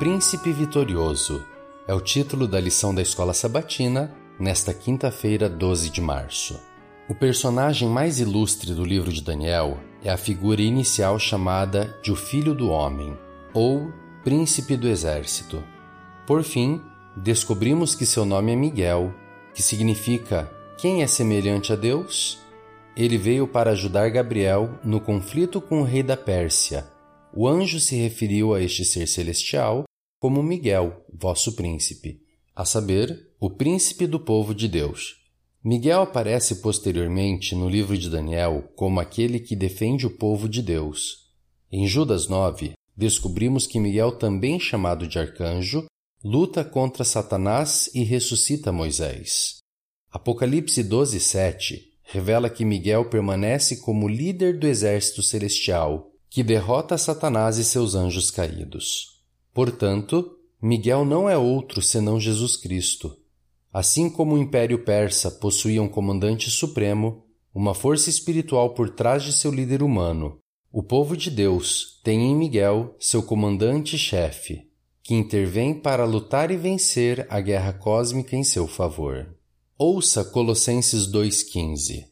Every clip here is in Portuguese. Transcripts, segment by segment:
Príncipe Vitorioso é o título da lição da Escola Sabatina nesta quinta-feira, 12 de março. O personagem mais ilustre do livro de Daniel é a figura inicial chamada de o Filho do Homem, ou Príncipe do Exército. Por fim, descobrimos que seu nome é Miguel, que significa quem é semelhante a Deus? Ele veio para ajudar Gabriel no conflito com o rei da Pérsia. O anjo se referiu a este ser celestial como Miguel, vosso príncipe, a saber, o príncipe do povo de Deus. Miguel aparece posteriormente no livro de Daniel como aquele que defende o povo de Deus. Em Judas 9, descobrimos que Miguel, também chamado de arcanjo, luta contra Satanás e ressuscita Moisés. Apocalipse 12, 7 revela que Miguel permanece como líder do exército celestial, que derrota Satanás e seus anjos caídos. Portanto, Miguel não é outro senão Jesus Cristo. Assim como o Império Persa possuía um comandante supremo, uma força espiritual por trás de seu líder humano, o povo de Deus tem em Miguel seu comandante-chefe, que intervém para lutar e vencer a guerra cósmica em seu favor. Ouça Colossenses 2,15.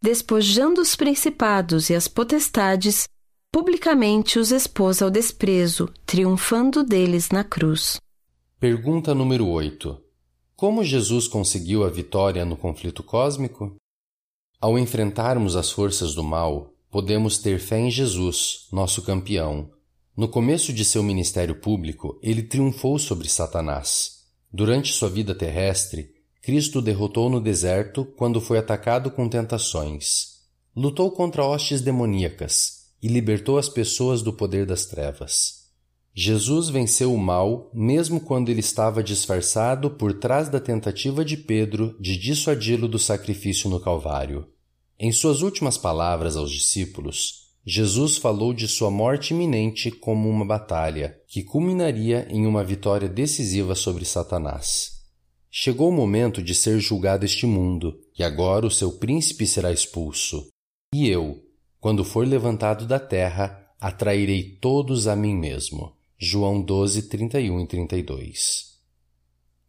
Despojando os principados e as potestades, publicamente os expôs ao desprezo, triunfando deles na cruz. Pergunta número 8. Como Jesus conseguiu a vitória no conflito cósmico? Ao enfrentarmos as forças do mal, podemos ter fé em Jesus, nosso campeão. No começo de seu ministério público, ele triunfou sobre Satanás. Durante sua vida terrestre, Cristo derrotou no deserto quando foi atacado com tentações. Lutou contra hostes demoníacas, e libertou as pessoas do poder das trevas. Jesus venceu o mal mesmo quando ele estava disfarçado por trás da tentativa de Pedro de dissuadi-lo do sacrifício no Calvário. Em suas últimas palavras aos discípulos, Jesus falou de sua morte iminente como uma batalha que culminaria em uma vitória decisiva sobre Satanás. Chegou o momento de ser julgado este mundo, e agora o seu príncipe será expulso. E eu, quando for levantado da terra, atrairei todos a mim mesmo. João 12, 31 e 32.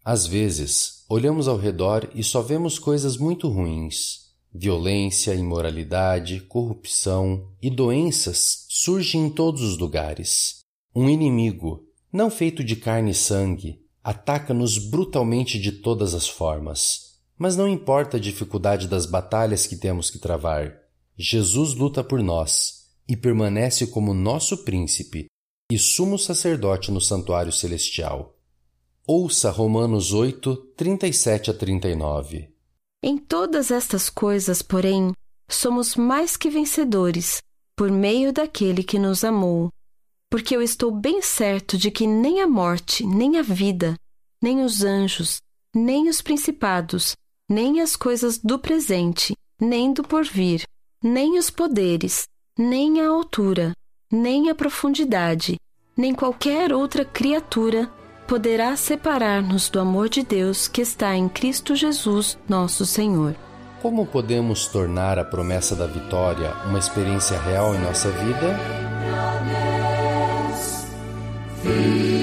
Às vezes, olhamos ao redor e só vemos coisas muito ruins. Violência, imoralidade, corrupção e doenças surgem em todos os lugares. Um inimigo, não feito de carne e sangue, ataca-nos brutalmente de todas as formas. Mas não importa a dificuldade das batalhas que temos que travar, Jesus luta por nós e permanece como nosso príncipe e sumo sacerdote no santuário celestial. Ouça Romanos 8, 37 a 39. Em todas estas coisas, porém, somos mais que vencedores, por meio daquele que nos amou. Porque eu estou bem certo de que nem a morte, nem a vida, nem os anjos, nem os principados, nem as coisas do presente, nem do porvir, nem os poderes, nem a altura, nem a profundidade, nem qualquer outra criatura poderá separar-nos do amor de Deus que está em Cristo Jesus, nosso Senhor. Como podemos tornar a promessa da vitória uma experiência real em nossa vida? Feed